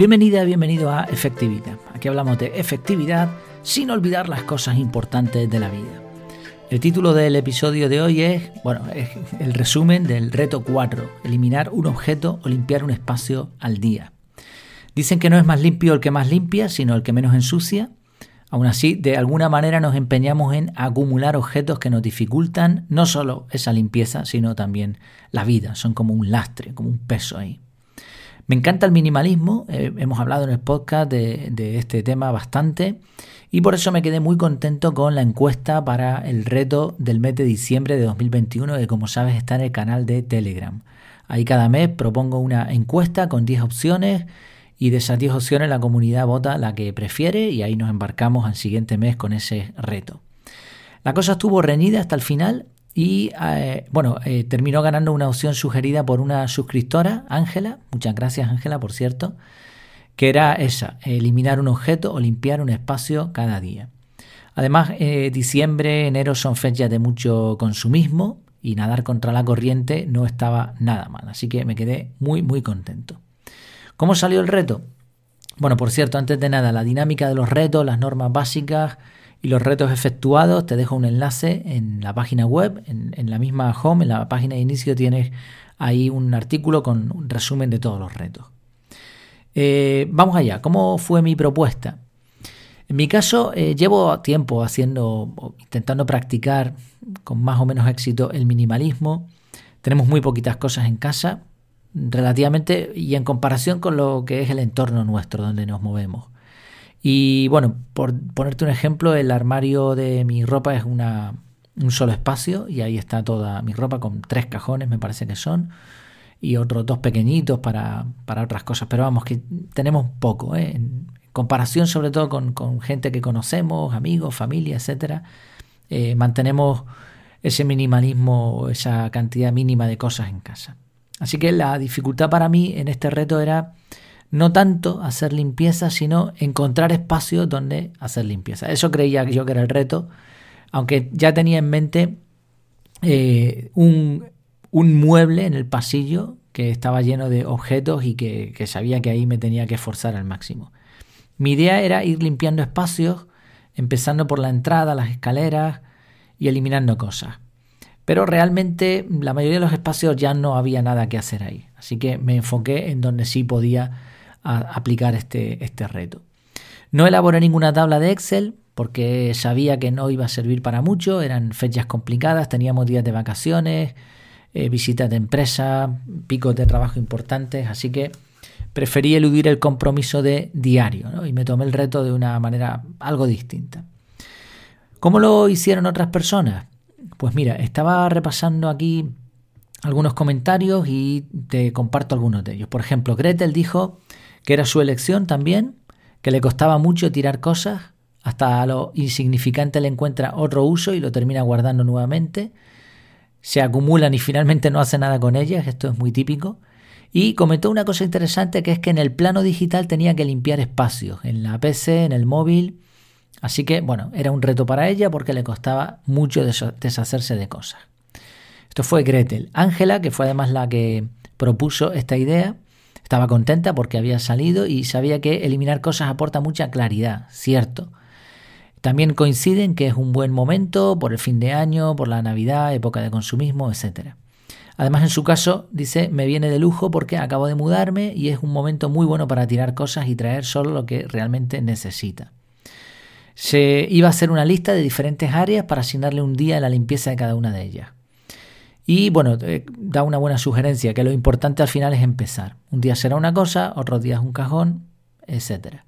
Bienvenida, bienvenido a Efectividad. Aquí hablamos de efectividad sin olvidar las cosas importantes de la vida. El título del episodio de hoy es, bueno, el resumen del reto 4, eliminar un objeto o limpiar un espacio al día. Dicen que no es más limpio el que más limpia, sino el que menos ensucia. Aún así, de alguna manera nos empeñamos en acumular objetos que nos dificultan no solo esa limpieza, sino también la vida. Son como un lastre, como un peso ahí. Me encanta el minimalismo, eh, hemos hablado en el podcast de, de este tema bastante y por eso me quedé muy contento con la encuesta para el reto del mes de diciembre de 2021 que como sabes está en el canal de Telegram. Ahí cada mes propongo una encuesta con 10 opciones y de esas 10 opciones la comunidad vota la que prefiere y ahí nos embarcamos al siguiente mes con ese reto. La cosa estuvo reñida hasta el final y eh, bueno, eh, terminó ganando una opción sugerida por una suscriptora, Ángela, muchas gracias Ángela por cierto, que era esa, eliminar un objeto o limpiar un espacio cada día. Además, eh, diciembre, enero son fechas de mucho consumismo y nadar contra la corriente no estaba nada mal, así que me quedé muy muy contento. ¿Cómo salió el reto? Bueno, por cierto, antes de nada, la dinámica de los retos, las normas básicas y los retos efectuados, te dejo un enlace en la página web, en, la misma home, en la página de inicio tienes ahí un artículo con un resumen de todos los retos. Eh, vamos allá, ¿cómo fue mi propuesta? En mi caso, eh, llevo tiempo haciendo, intentando practicar con más o menos éxito el minimalismo. Tenemos muy poquitas cosas en casa, relativamente y en comparación con lo que es el entorno nuestro donde nos movemos. Y bueno, por ponerte un ejemplo, el armario de mi ropa es una, un solo espacio y ahí está toda mi ropa con tres cajones, me parece que son, y otros dos pequeñitos para, para otras cosas. Pero vamos, que tenemos poco, ¿eh? en comparación sobre todo con, con, gente que conocemos, amigos, familia, etcétera. Eh, mantenemos ese minimalismo, esa cantidad mínima de cosas en casa. Así que la dificultad para mí en este reto era no tanto hacer limpieza, sino encontrar espacios donde hacer limpieza. Eso creía yo que era el reto, aunque ya tenía en mente eh, un, mueble en el pasillo que estaba lleno de objetos y que, que sabía que ahí me tenía que esforzar al máximo. Mi idea era ir limpiando espacios, empezando por la entrada, las escaleras y eliminando cosas. Pero realmente la mayoría de los espacios ya no había nada que hacer ahí. Así que me enfoqué en donde sí podía aplicar este, este reto. No elaboré ninguna tabla de Excel porque sabía que no iba a servir para mucho, eran fechas complicadas, teníamos días de vacaciones, eh, visitas de empresa, picos de trabajo importantes, así que preferí eludir el compromiso de diario y me tomé el reto de una manera algo distinta. ¿Cómo lo hicieron otras personas? Pues mira, estaba repasando aquí algunos comentarios y te comparto algunos de ellos. Por ejemplo, Gretel dijo que era su elección también, que le costaba mucho tirar cosas, hasta a lo insignificante le encuentra otro uso y lo termina guardando nuevamente. Se acumulan y finalmente no hace nada con ellas, esto es muy típico. Y comentó una cosa interesante que es que en el plano digital tenía que limpiar espacios, en la PC, en el móvil, Así que, bueno, era un reto para ella porque le costaba mucho deshacerse de cosas. Esto fue Gretel. Ángela, que fue además la que propuso esta idea, estaba contenta porque había salido y sabía que eliminar cosas aporta mucha claridad, cierto. También coinciden que es un buen momento por el fin de año, por la Navidad, época de consumismo, etc. Además, en su caso, dice, me viene de lujo porque acabo de mudarme y es un momento muy bueno para tirar cosas y traer solo lo que realmente necesita. Se iba a hacer una lista de diferentes áreas para asignarle un día a la limpieza de cada una de ellas. Y bueno, eh, da una buena sugerencia, que lo importante al final es empezar. Un día será una cosa, otro día es un cajón, etc.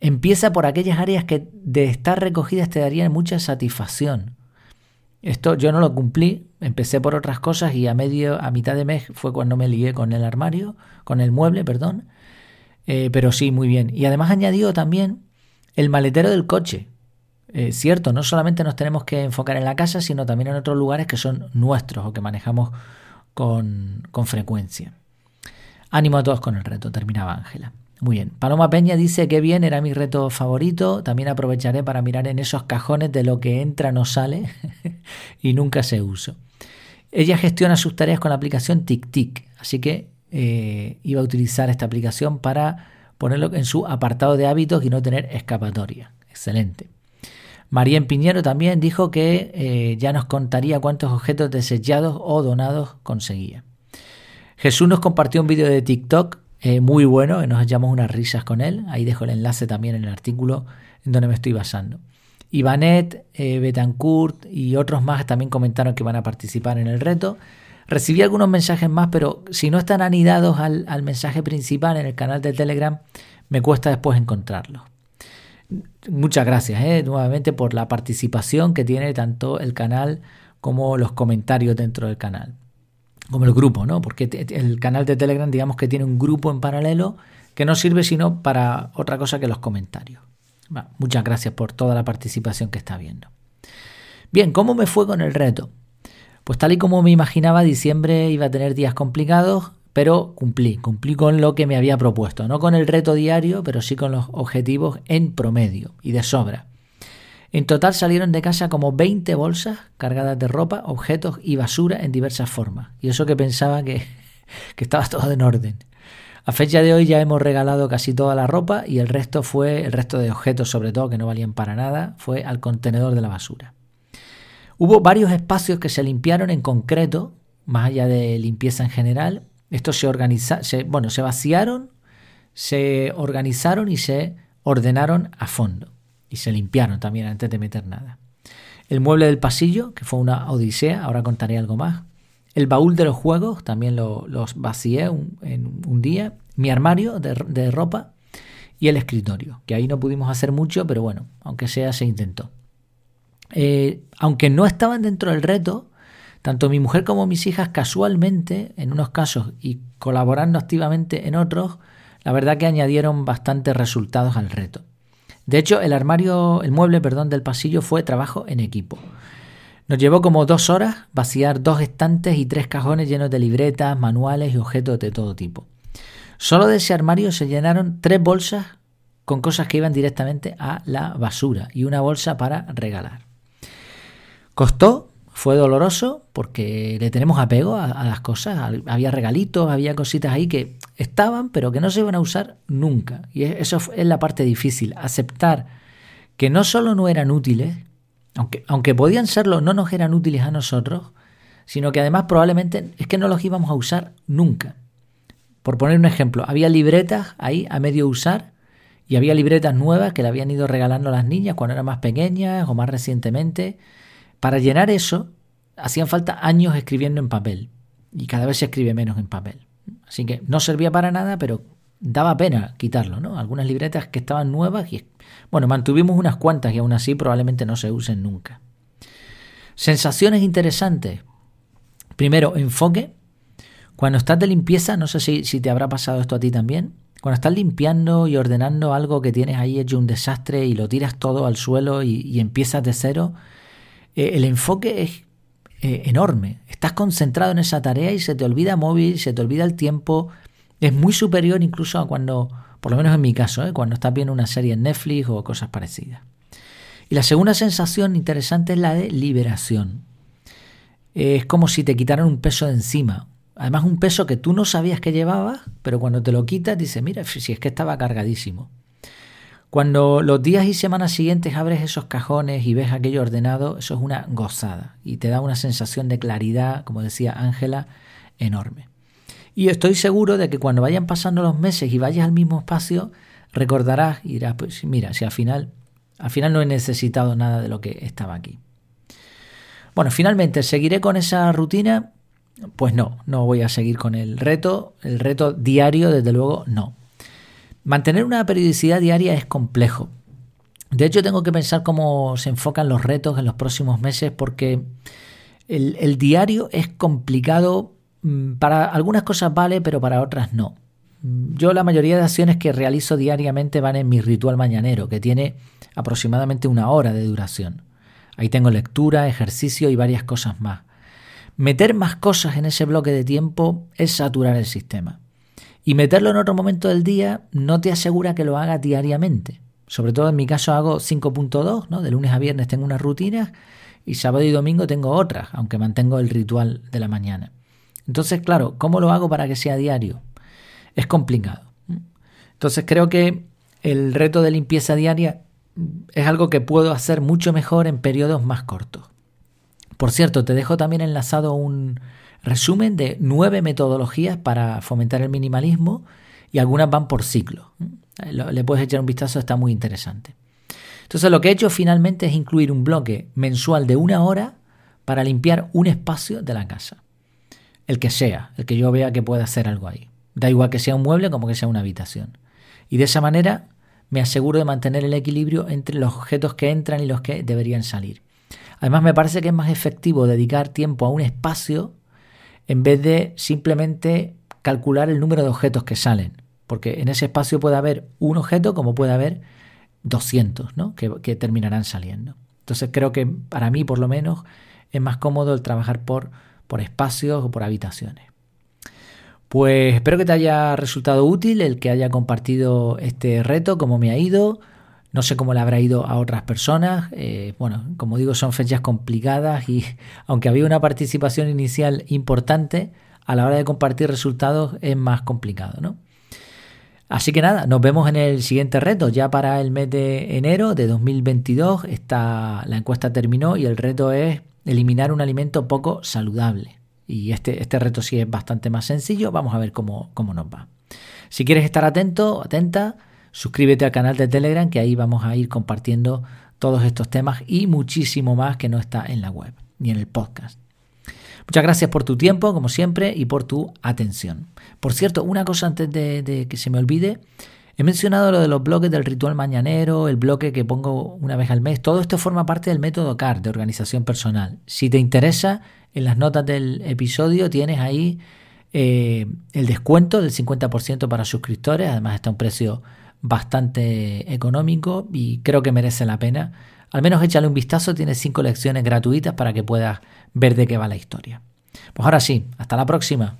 Empieza por aquellas áreas que de estar recogidas te darían mucha satisfacción. Esto yo no lo cumplí, empecé por otras cosas y a medio, a mitad de mes fue cuando me ligué con el armario, con el mueble, perdón. Eh, pero sí, muy bien. Y además añadió también el maletero del coche. Eh, cierto, no solamente nos tenemos que enfocar en la casa, sino también en otros lugares que son nuestros o que manejamos con, con frecuencia. Ánimo a todos con el reto, terminaba Ángela. Muy bien. Paloma Peña dice que bien, era mi reto favorito. También aprovecharé para mirar en esos cajones de lo que entra no sale y nunca se usa. Ella gestiona sus tareas con la aplicación TicTic, así que eh, iba a utilizar esta aplicación para ponerlo en su apartado de hábitos y no tener escapatoria. Excelente. María Piñero también dijo que eh, ya nos contaría cuántos objetos desechados o donados conseguía. Jesús nos compartió un vídeo de TikTok eh, muy bueno, nos echamos unas risas con él. Ahí dejo el enlace también en el artículo en donde me estoy basando. Ivanet, eh, Betancourt y otros más también comentaron que van a participar en el reto. Recibí algunos mensajes más, pero si no están anidados al, al mensaje principal en el canal de Telegram, me cuesta después encontrarlos. Muchas gracias eh, nuevamente por la participación que tiene tanto el canal como los comentarios dentro del canal. Como el grupo, ¿no? Porque el canal de Telegram, digamos que tiene un grupo en paralelo que no sirve sino para otra cosa que los comentarios. muchas gracias por toda la participación que está viendo. Bien, ¿cómo me fue con el reto? Pues tal y como me imaginaba, diciembre iba a tener días complicados, pero cumplí, cumplí con lo que me había propuesto, no con el reto diario, pero sí con los objetivos en promedio y de sobra. En total salieron de casa como 20 bolsas cargadas de ropa, objetos y basura en diversas formas. Y eso que pensaba que, que estaba todo en orden. A fecha de hoy ya hemos regalado casi toda la ropa y el resto fue, el resto de objetos sobre todo que no valían para nada, fue al contenedor de la basura. Hubo varios espacios que se limpiaron en concreto, más allá de limpieza en general, estos se, organiza, bueno, se vaciaron, se organizaron y se ordenaron a fondo. Y se limpiaron también antes de meter nada. El mueble del pasillo, que fue una odisea, ahora contaré algo más. El baúl de los juegos, también los vacié en un día. Mi armario de, ropa y el escritorio, que ahí no pudimos hacer mucho, pero bueno, aunque sea, se intentó. Eh, aunque no estaban dentro del reto, tanto mi mujer como mis hijas casualmente, en unos casos, y colaborando activamente en otros, la verdad que añadieron bastantes resultados al reto. De hecho, el armario, el mueble, perdón, del pasillo fue trabajo en equipo. Nos llevó como dos horas vaciar dos estantes y tres cajones llenos de libretas, manuales y objetos de todo tipo. Solo de ese armario se llenaron tres bolsas con cosas que iban directamente a la basura y una bolsa para regalar. Costó fue doloroso porque le tenemos apego a, las cosas. Había regalitos, había cositas ahí que estaban, pero que no se iban a usar nunca. Y eso es la parte difícil, aceptar que no solo no eran útiles, aunque, aunque podían serlo, no nos eran útiles a nosotros, sino que además probablemente es que no los íbamos a usar nunca. Por poner un ejemplo, había libretas ahí a medio usar y había libretas nuevas que le habían ido regalando a las niñas cuando eran más pequeñas o más recientemente para llenar eso, hacían falta años escribiendo en papel. Y cada vez se escribe menos en papel. Así que no servía para nada, pero daba pena quitarlo, ¿no? Algunas libretas que estaban nuevas y, bueno, mantuvimos unas cuantas y aún así probablemente no se usen nunca. Sensaciones interesantes. Primero, enfoque. Cuando estás de limpieza, no sé si, si te habrá pasado esto a ti también. Cuando estás limpiando y ordenando algo que tienes ahí hecho un desastre y lo tiras todo al suelo y, y empiezas de cero, eh, el enfoque es eh, enorme. Estás concentrado en esa tarea y se te olvida móvil, se te olvida el tiempo. Es muy superior incluso a cuando, por lo menos en mi caso, ¿eh? cuando estás viendo una serie en Netflix o cosas parecidas. Y la segunda sensación interesante es la de liberación. Es como si te quitaran un peso de encima. Además, un peso que tú no sabías que llevabas, pero cuando te lo quitas, dices, mira, si es que estaba cargadísimo. Cuando los días y semanas siguientes abres esos cajones y ves aquello ordenado, eso es una gozada y te da una sensación de claridad, como decía Ángela, enorme. Y estoy seguro de que cuando vayan pasando los meses y vayas al mismo espacio, recordarás y dirás, pues mira, si al final, al final no he necesitado nada de lo que estaba aquí. Bueno, finalmente, ¿seguiré con esa rutina? Pues no, no voy a seguir con el reto. El reto diario, desde luego, no. Mantener una periodicidad diaria es complejo. De hecho, tengo que pensar cómo se enfocan los retos en los próximos meses porque el, diario es complicado. Mm, para algunas cosas vale, pero para otras no. Mm, yo la mayoría de acciones que realizo diariamente van en mi ritual mañanero, que tiene aproximadamente una hora de duración. Ahí tengo lectura, ejercicio y varias cosas más. Meter más cosas en ese bloque de tiempo es saturar el sistema. Y meterlo en otro momento del día no te asegura que lo hagas diariamente. Sobre todo en mi caso hago 5.2, ¿no? De lunes a viernes tengo unas rutinas y sábado y domingo tengo otras, aunque mantengo el ritual de la mañana. Entonces, claro, ¿cómo lo hago para que sea diario? Es complicado. Entonces creo que el reto de limpieza diaria es algo que puedo hacer mucho mejor en periodos más cortos. Por cierto, te dejo también enlazado un resumen de nueve metodologías para fomentar el minimalismo y algunas van por ciclo. Le puedes echar un vistazo, está muy interesante. Entonces lo que he hecho finalmente es incluir un bloque mensual de una hora para limpiar un espacio de la casa. El que sea, el que yo vea que pueda hacer algo ahí. Da igual que sea un mueble como que sea una habitación. Y de esa manera me aseguro de mantener el equilibrio entre los objetos que entran y los que deberían salir. Además me parece que es más efectivo dedicar tiempo a un espacio en vez de simplemente calcular el número de objetos que salen. Porque en ese espacio puede haber un objeto como puede haber 200 ¿no? que, terminarán saliendo. Entonces creo que para mí por lo menos es más cómodo el trabajar por, por espacios o por habitaciones. Pues espero que te haya resultado útil el que haya compartido este reto, cómo me ha ido. No sé cómo le habrá ido a otras personas. Eh, bueno, como digo, son fechas complicadas y aunque había una participación inicial importante, a la hora de compartir resultados es más complicado, ¿no? Así que nada, nos vemos en el siguiente reto. Ya para el mes de enero de 2022 está, la encuesta terminó y el reto es eliminar un alimento poco saludable. Y este, este reto sí es bastante más sencillo. Vamos a ver cómo, cómo nos va. Si quieres estar atento, atenta, suscríbete al canal de Telegram que ahí vamos a ir compartiendo todos estos temas y muchísimo más que no está en la web ni en el podcast. Muchas gracias por tu tiempo, como siempre, y por tu atención. Por cierto, una cosa antes de, que se me olvide, He mencionado lo de los bloques del ritual mañanero, el bloque que pongo una vez al mes. Todo esto forma parte del método CAR de organización personal. Si te interesa, en las notas del episodio tienes ahí eh, el descuento del 50% para suscriptores. Además está a un precio bastante económico y creo que merece la pena. Al menos échale un vistazo, tienes cinco lecciones gratuitas para que puedas ver de qué va la historia. Pues ahora sí, hasta la próxima.